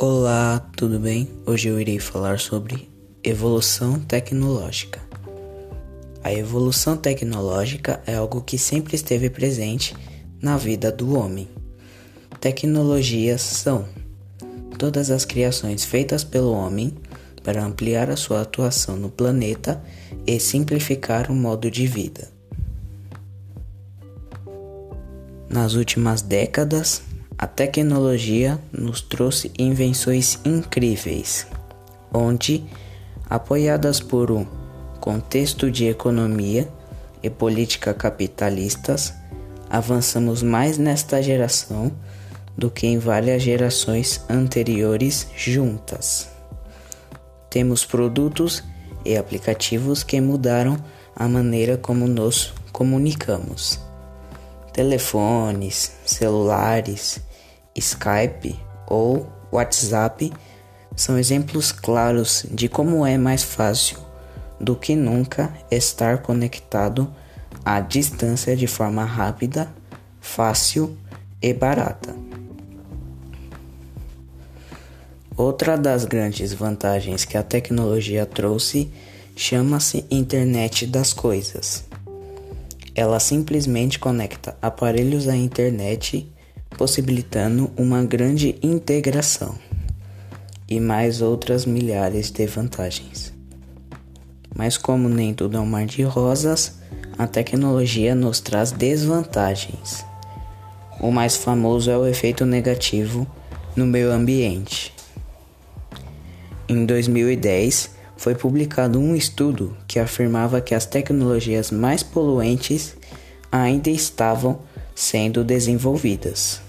Olá, tudo bem? Hoje eu irei falar sobre evolução tecnológica. A evolução tecnológica é algo que sempre esteve presente na vida do homem. Tecnologias são todas as criações feitas pelo homem para ampliar a sua atuação no planeta e simplificar o modo de vida. Nas últimas décadas, a tecnologia nos trouxe invenções incríveis, onde, apoiadas por um contexto de economia e política capitalistas, avançamos mais nesta geração do que em várias gerações anteriores juntas. Temos produtos e aplicativos que mudaram a maneira como nos comunicamos. Telefones, celulares, Skype ou WhatsApp são exemplos claros de como é mais fácil do que nunca estar conectado à distância de forma rápida, fácil e barata. Outra das grandes vantagens que a tecnologia trouxe chama-se Internet das Coisas. Ela simplesmente conecta aparelhos à internet possibilitando uma grande integração e mais outras milhares de vantagens. Mas, como nem tudo é um mar de rosas, a tecnologia nos traz desvantagens. O mais famoso é o efeito negativo no meio ambiente. Em 2010, foi publicado um estudo que afirmava que as tecnologias mais poluentes ainda estavam sendo desenvolvidas.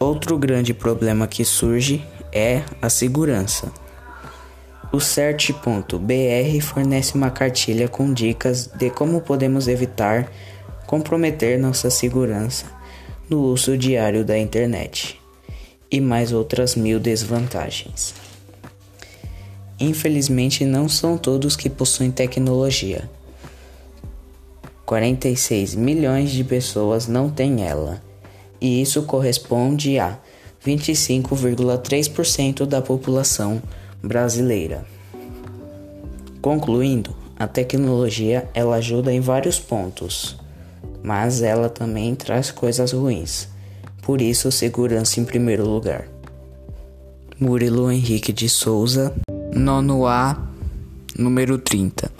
Outro grande problema que surge é a segurança. O CERT.br fornece uma cartilha com dicas de como podemos evitar comprometer nossa segurança no uso diário da internet e mais outras mil desvantagens. Infelizmente, não são todos que possuem tecnologia 46 milhões de pessoas não têm ela, e isso corresponde a 25,3% da população brasileira. Concluindo, a tecnologia ela ajuda em vários pontos, mas ela também traz coisas ruins. Por isso, segurança em primeiro lugar. Murilo Henrique de Souza, nono A, número 30.